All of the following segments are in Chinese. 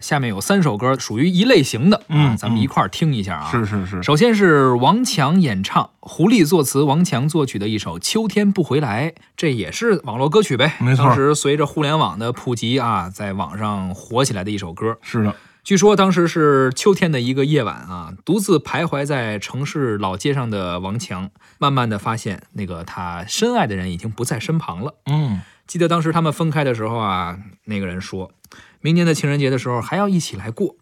下面有三首歌属于一类型的，嗯啊咱们一块儿听一下啊。是是是，首先是王强演唱，胡丽作词，王强作曲的一首《秋天不回来》，这也是网络歌曲呗。没错当时随着互联网的普及啊，在网上火起来的一首歌。是的，据说当时是秋天的一个夜晚啊，独自徘徊在城市老街上的王强，慢慢的发现那个他深爱的人已经不在身旁了。嗯，记得当时他们分开的时候啊，那个人说，明年的情人节的时候还要一起来过，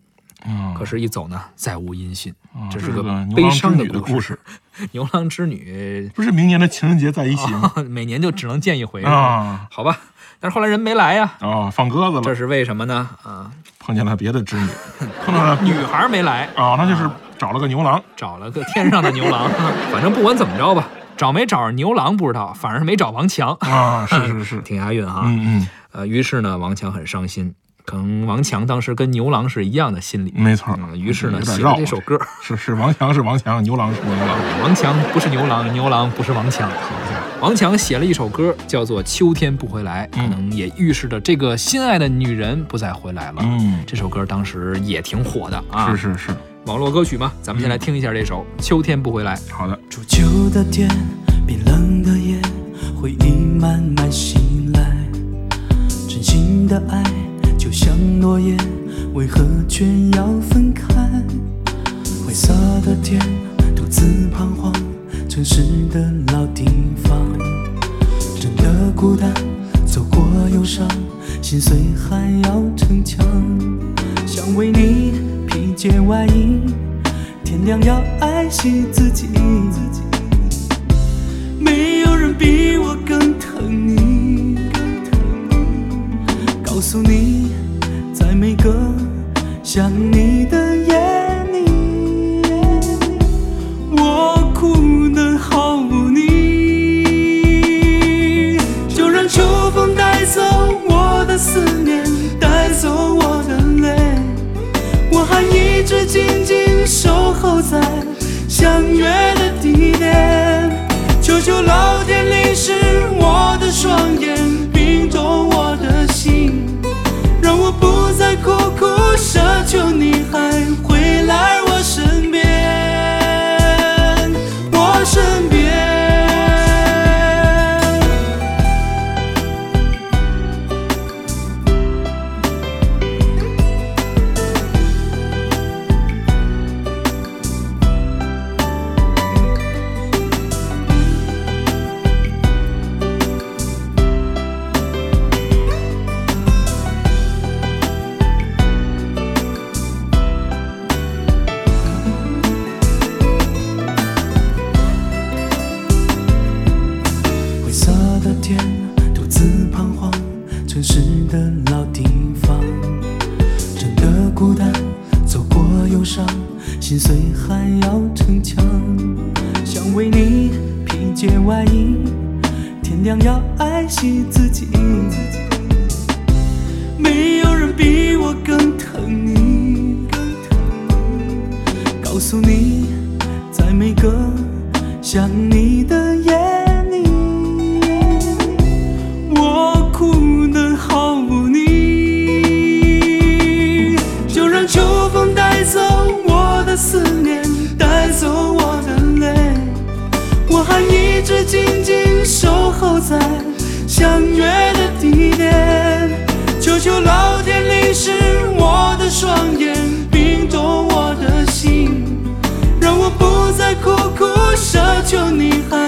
嗯，可是，一走呢，再无音讯。啊这是个牛悲郎织女伤的故事。牛郎织女。不是明年的情人节在一起吗？每年就只能见一回，好吧？但是后来人没来呀，啊，放鸽子了，这是为什么呢？啊，碰见了别的织女，碰到了。女孩没来，啊，那就是找了个牛郎，找了个天上的牛郎。反正不管怎么着吧，找没找着牛郎不知道，反正是没找王强，啊，是是是，挺押韵哈。嗯嗯，呃，于是呢，王强很伤心，可能王强当时跟牛郎是一样的心理。没错嗯，于是呢，写了这首歌。是是王强是王强，牛郎是牛郎，王强不是牛郎，牛郎不是王强。王强写了一首歌，叫做《秋天不回来》，可能也预示着这个心爱的女人不再回来了。嗯，这首歌当时也挺火的啊，是是是，网络歌曲嘛。咱们先来听一下这首《秋天不回来》。好的，初秋的天，冰冷的夜，回忆慢慢袭来。真心的爱就像落叶，为何却要分开？灰色的天，独自彷徨，城市的老地方，真的孤单，走过忧伤，心碎还要逞强，想为你披件外衣。天亮要爱惜自己，的天，独自彷徨，城市的老地方，真的孤单，走过忧伤，心碎还要逞强，想为你披件外衣，天亮要爱惜自己，没有人比我更疼你，告诉你，在每个想你让秋风带走我的思念，带走我的泪。我还一直静静守候在相约的地点，求求老天淋湿我的双眼，冰冻我的心。让我不再苦苦奢求你还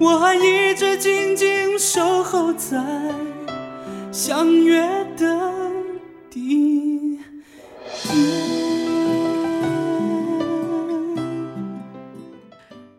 我还一直静静守候在相约的地